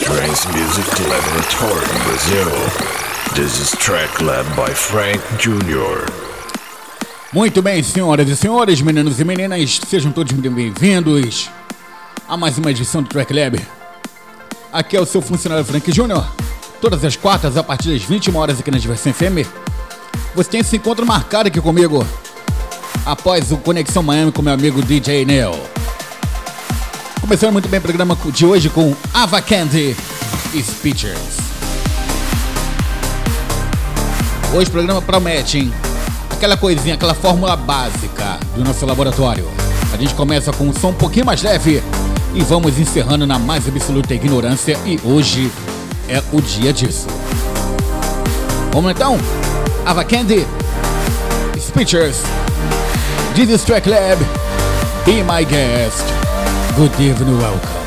Trance Music Laboratory in Brazil. This is track led by Frank Jr. Muito bem, senhoras e senhores, meninos e meninas, sejam todos muito bem-vindos a mais uma edição do Track Lab. Aqui é o seu funcionário Frank Jr. Todas as quartas, a partir das 21 horas aqui na Diversão FM. Você tem esse encontro marcado aqui comigo após o Conexão Miami com meu amigo DJ Neil. Começando muito bem o programa de hoje com Ava Candy e Speeches. Hoje o programa promete, hein? Aquela coisinha, aquela fórmula básica do nosso laboratório. A gente começa com um som um pouquinho mais leve e vamos encerrando na mais absoluta ignorância e hoje é o dia disso. Vamos então? Ava Candy, Speeches, is Track Lab, Be My Guest. Good evening, welcome.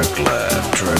Trek Lab, Trek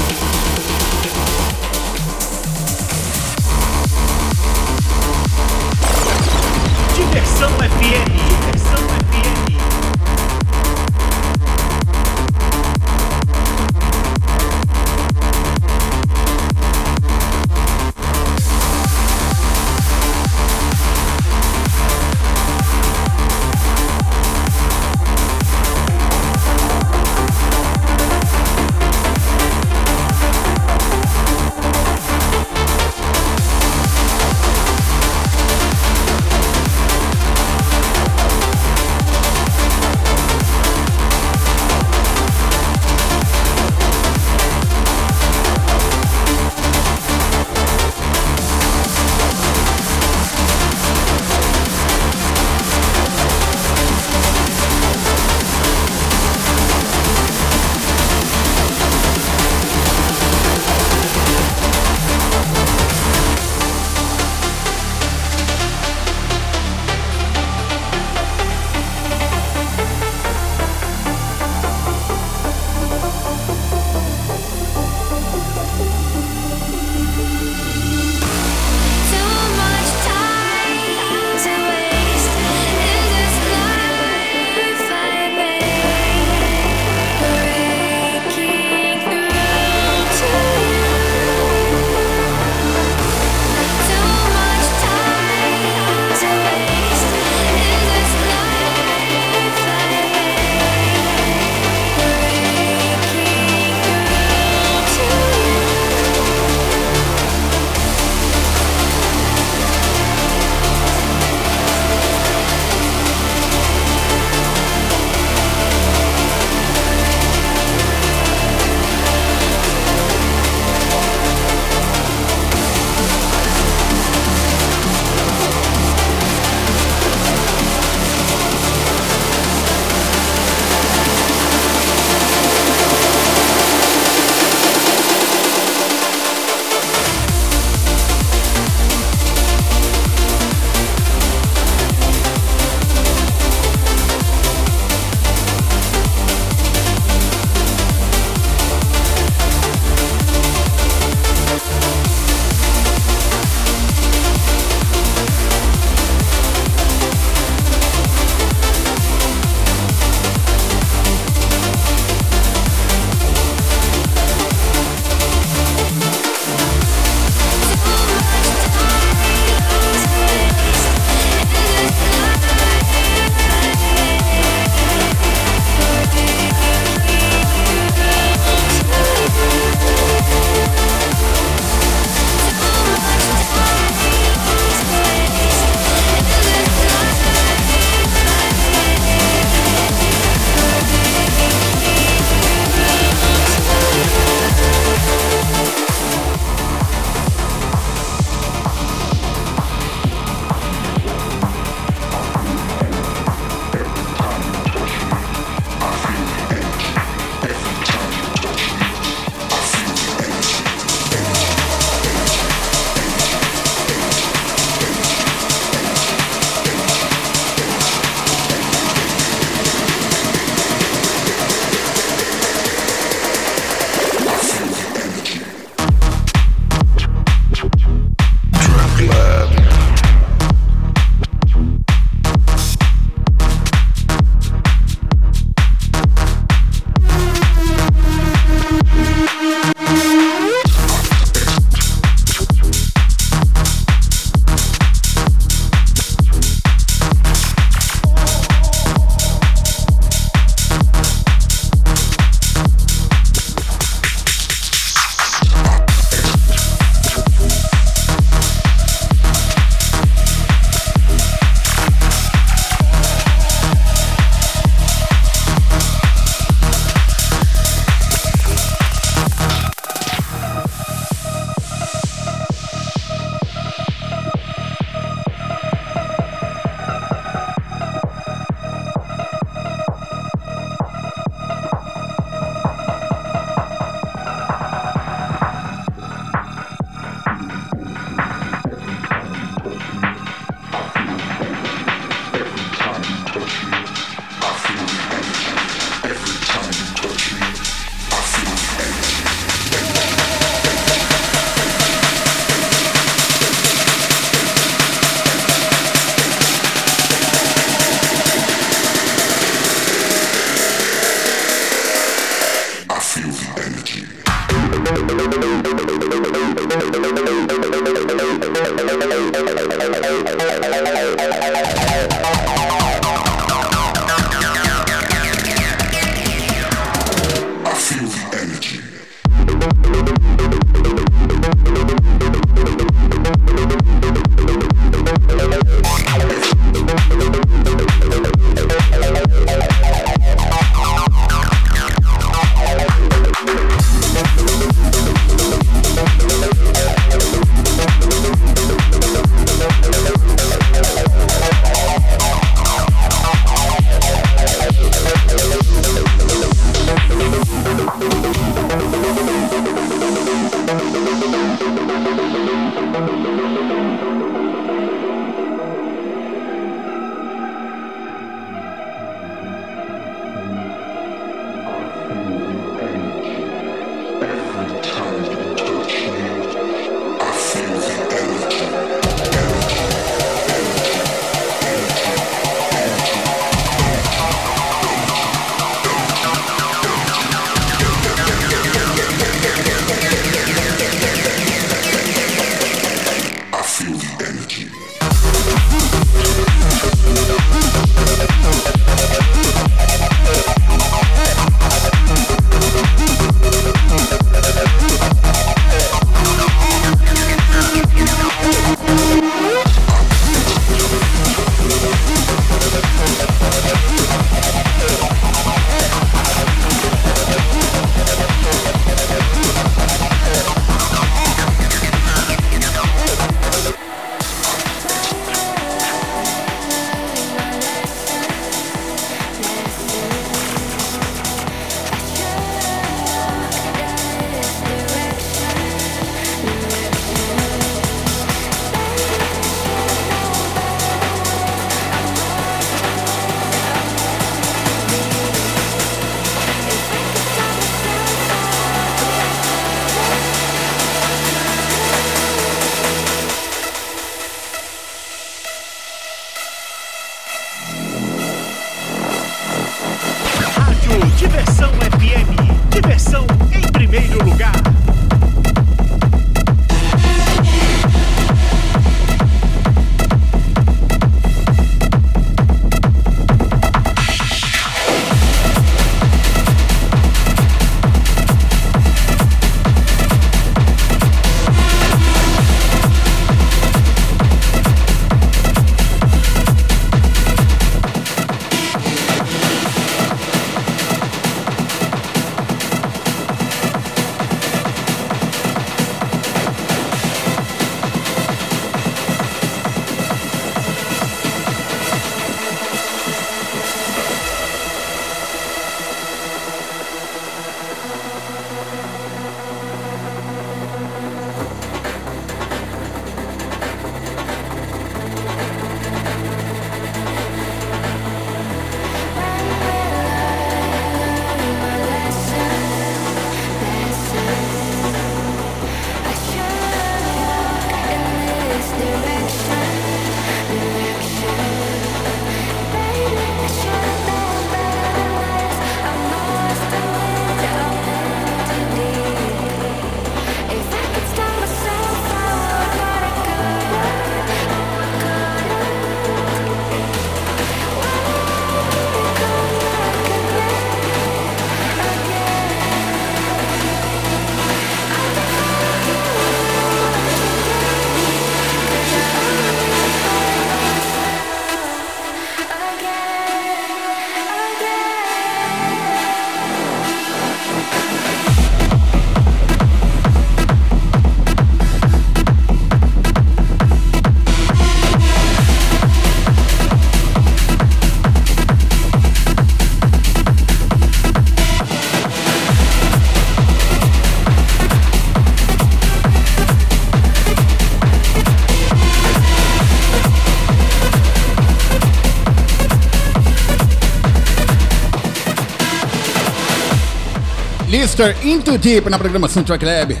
Lister Into Deep na programação Track Lab.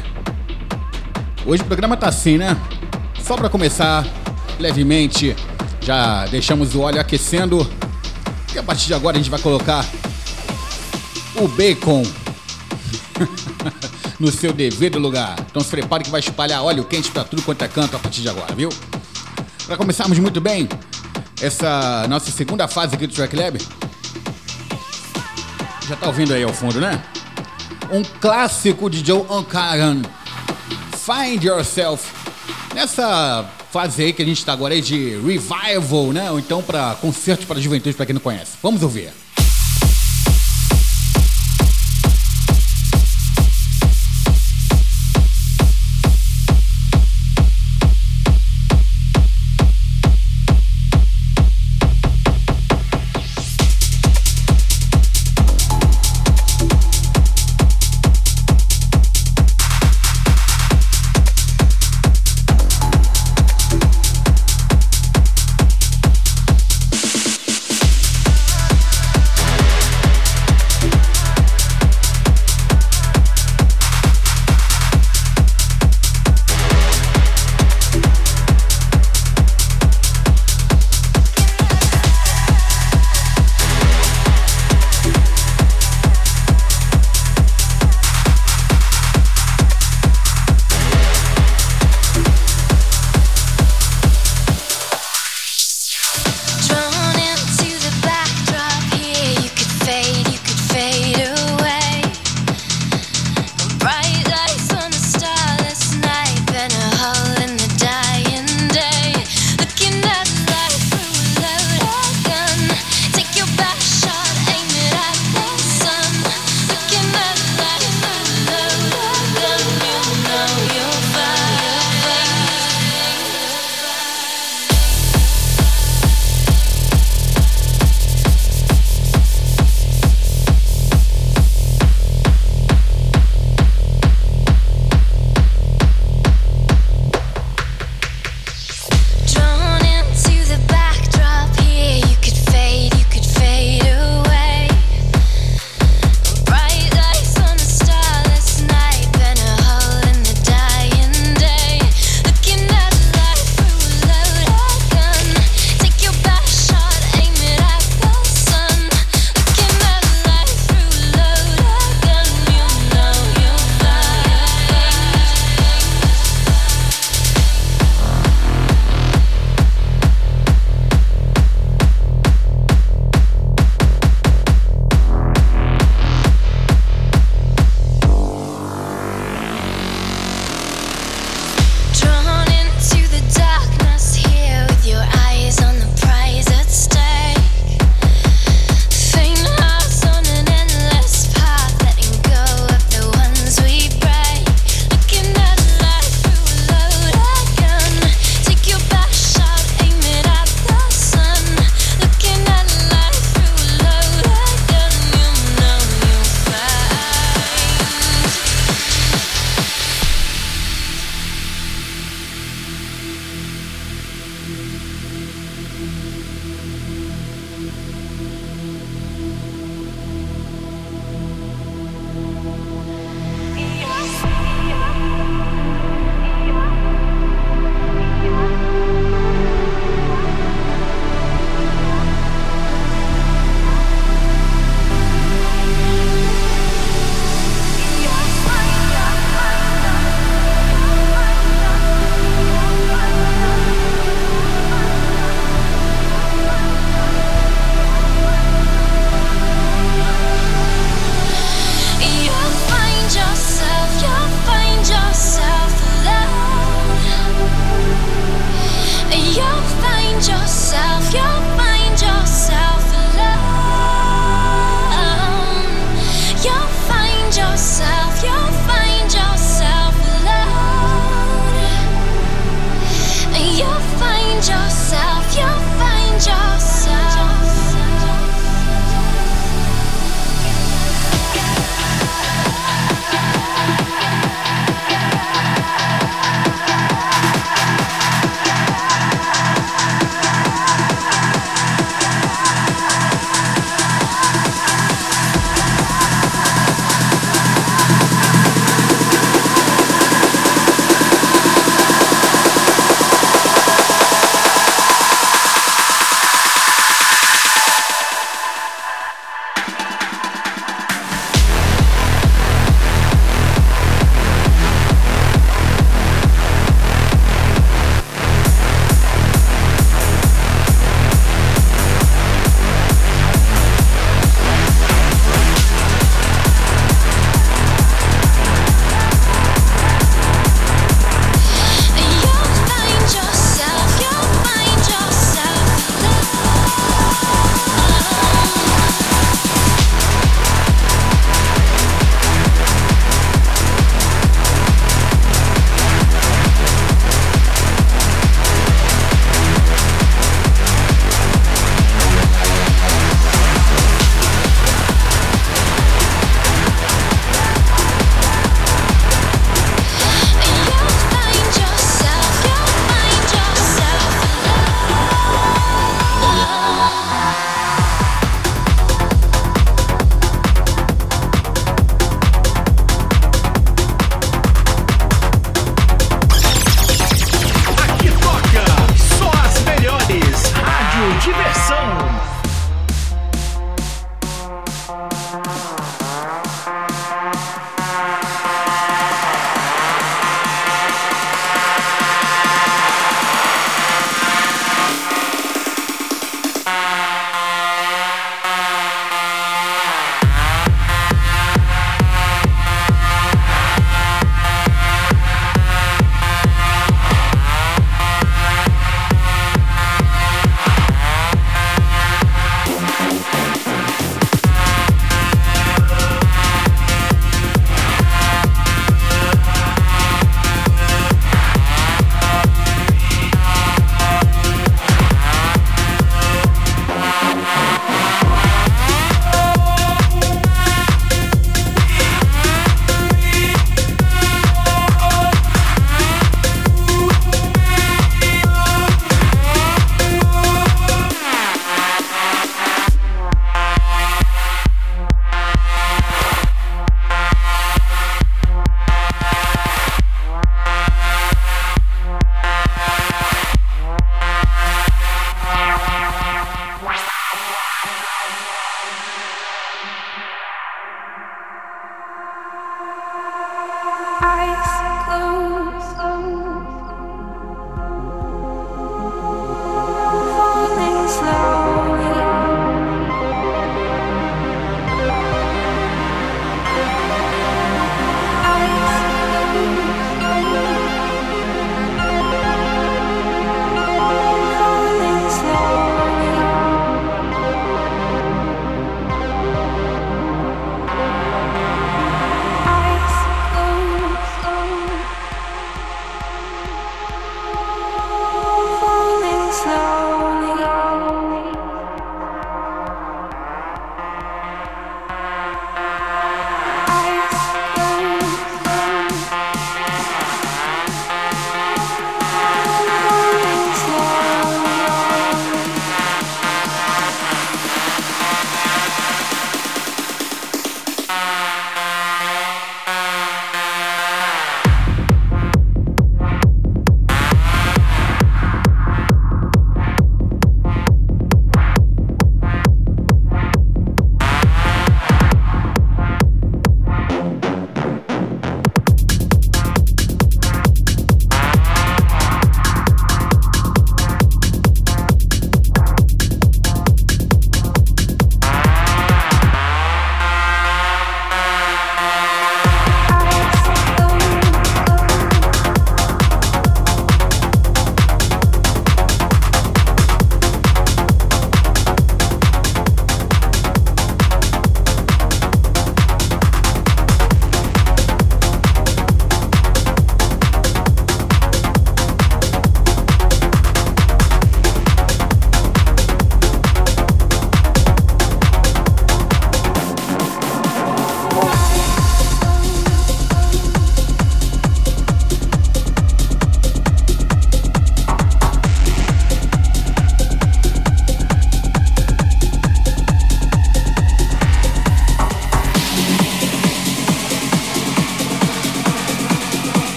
Hoje o programa tá assim, né? Só pra começar, levemente, já deixamos o óleo aquecendo. E a partir de agora a gente vai colocar o bacon no seu devido lugar. Então se prepare que vai espalhar óleo quente pra tudo quanto é canto a partir de agora, viu? Pra começarmos muito bem essa nossa segunda fase aqui do Track Lab. Já tá ouvindo aí ao fundo, né? Um clássico de Joe Ancaran, Find Yourself. Nessa fase aí que a gente está agora aí de revival, né? Ou então para concertos para juventude, para quem não conhece. Vamos ouvir.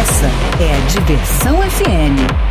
Essa é a Diversão FM.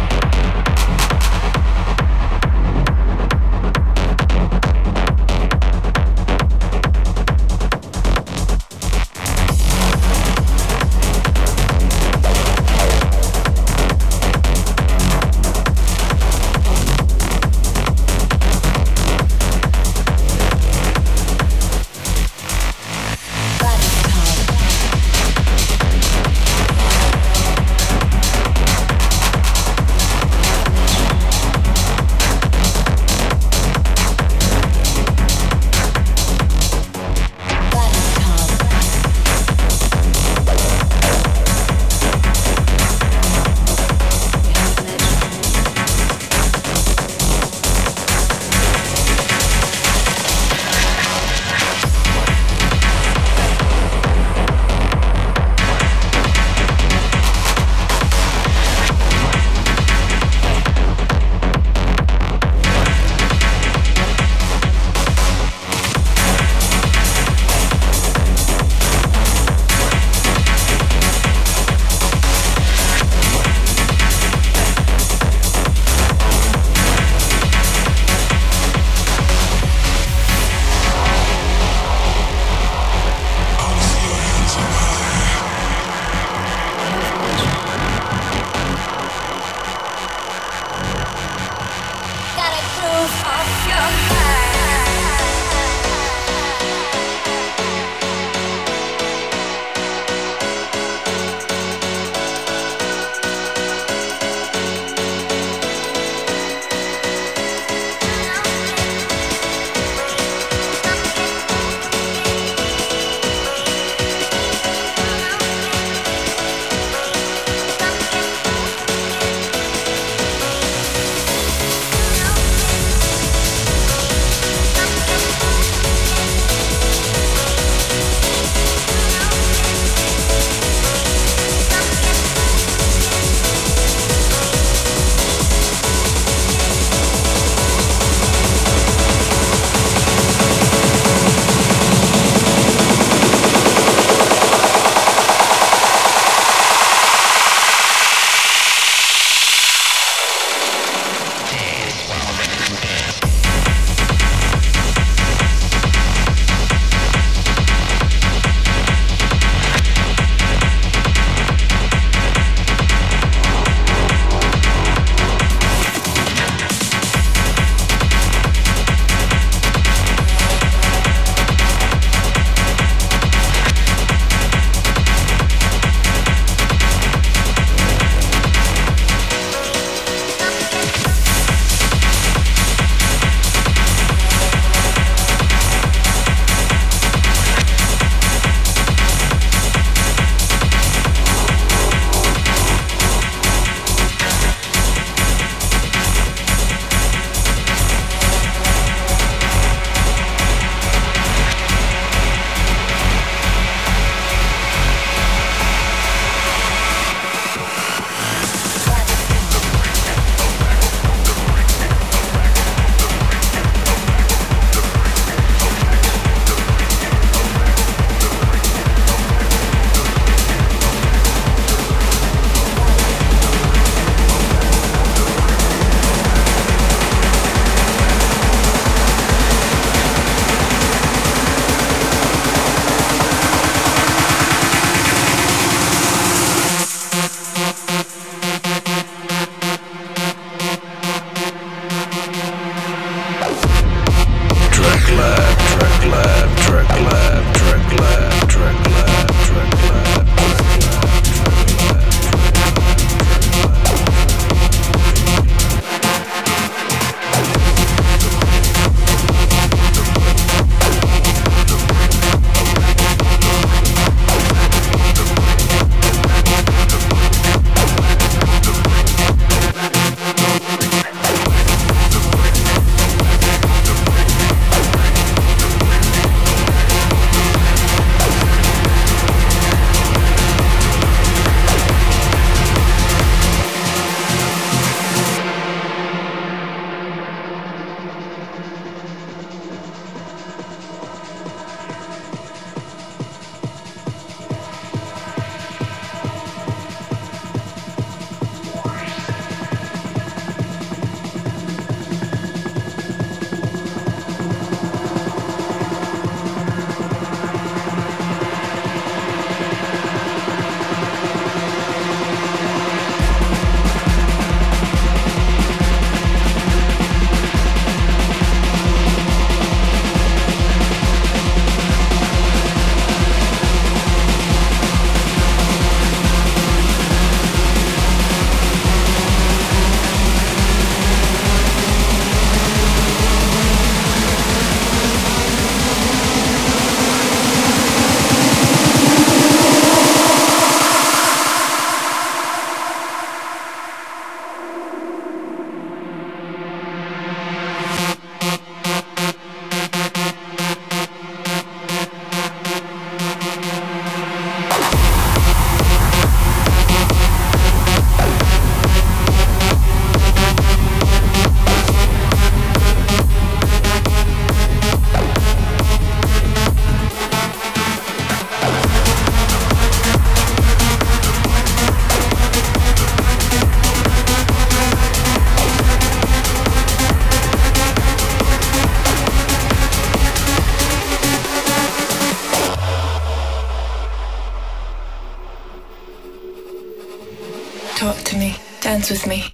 With me.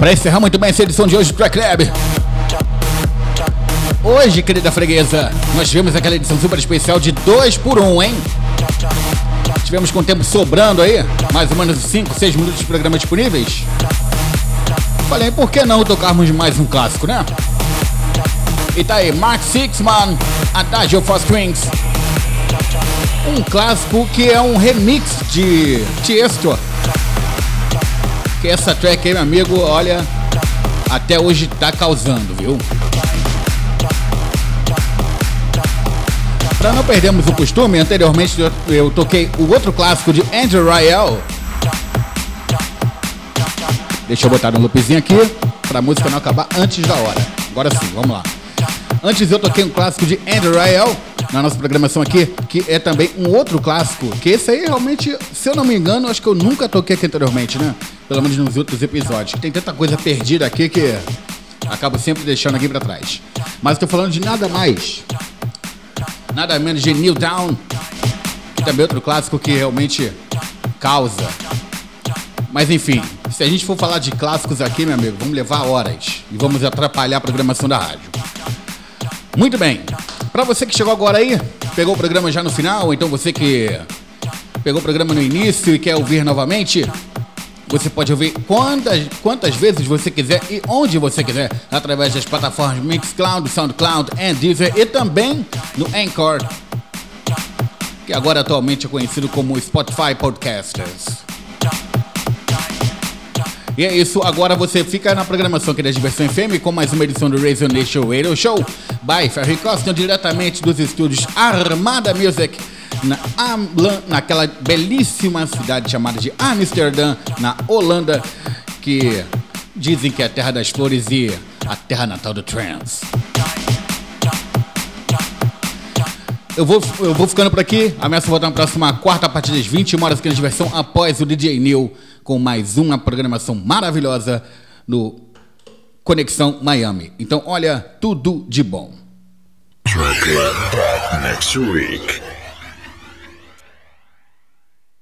Para encerrar muito bem essa edição de hoje do Track Lab. Hoje, querida freguesa, nós tivemos aquela edição super especial de 2 por 1 um, hein? Tivemos com o tempo sobrando aí, mais ou menos 5, 6 minutos de programa disponíveis. Falei, por que não tocarmos mais um clássico, né? E tá aí, Mark Sixman, Adagio for Strings. Um clássico que é um remix de Tiesto. Que essa track aí, meu amigo, olha, até hoje tá causando, viu? Para não perdermos o costume, anteriormente eu, toquei o outro clássico de Andrew Rayel. Deixa eu botar no loopzinho aqui pra música não acabar antes da hora. Agora sim, vamos lá. Antes eu toquei um clássico de Andrew Rayel na nossa programação aqui, que é também um outro clássico, que esse aí realmente, se eu não me engano, acho que eu nunca toquei aqui anteriormente, né? Pelo menos nos outros episódios. Tem tanta coisa perdida aqui que acabo sempre deixando aqui pra trás. Mas tô falando de nada mais, nada menos de New Down, que também é outro clássico que realmente causa. Mas enfim, se a gente for falar de clássicos aqui, meu amigo, vamos levar horas e vamos atrapalhar a programação da rádio. Muito bem. Para você que chegou agora aí, pegou o programa já no final, então você que pegou o programa no início e quer ouvir novamente, você pode ouvir quantas, quantas vezes você quiser e onde você quiser, através das plataformas Mixcloud, SoundCloud e Deezer e também no Anchor, que agora atualmente é conhecido como Spotify Podcasters. E é isso, agora você fica na programação aqui da Diversão FM com mais uma edição do Radio Nation Radio Show by Ferry Costa, diretamente dos estúdios Armada Music, na Amlan, naquela belíssima cidade chamada de Amsterdã, na Holanda, que dizem que é a terra das flores e a terra natal do trance. Eu vou, eu vou ficando por aqui. Ameaço voltar na próxima quarta, a partir das 20 horas aqui na diversão, após o DJ Neil, com mais uma programação maravilhosa no Conexão Miami. Então, olha, tudo de bom. Next week.